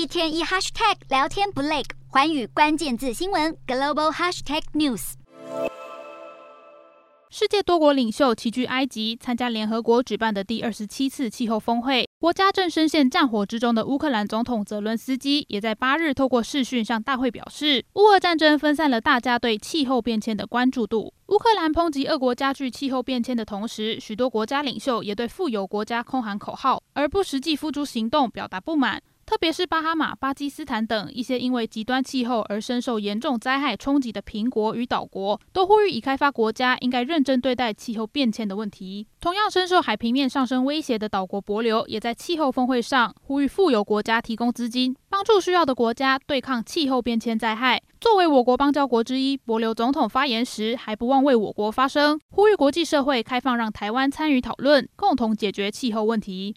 一天一 hashtag 聊天不累，环宇关键字新闻 global hashtag news。世界多国领袖齐聚埃及参加联合国举办的第二十七次气候峰会。国家正深陷战火之中的乌克兰总统泽伦斯基也在八日透过视讯向大会表示，乌俄战争分散了大家对气候变迁的关注度。乌克兰抨击俄国加剧气候变迁的同时，许多国家领袖也对富有国家空喊口号，而不实际付诸行动表达不满。特别是巴哈马、巴基斯坦等一些因为极端气候而深受严重灾害冲击的贫国与岛国，都呼吁已开发国家应该认真对待气候变迁的问题。同样深受海平面上升威胁的岛国帛琉，也在气候峰会上呼吁富有国家提供资金，帮助需要的国家对抗气候变迁灾害。作为我国邦交国之一，帛琉总统发言时还不忘为我国发声，呼吁国际社会开放让台湾参与讨论，共同解决气候问题。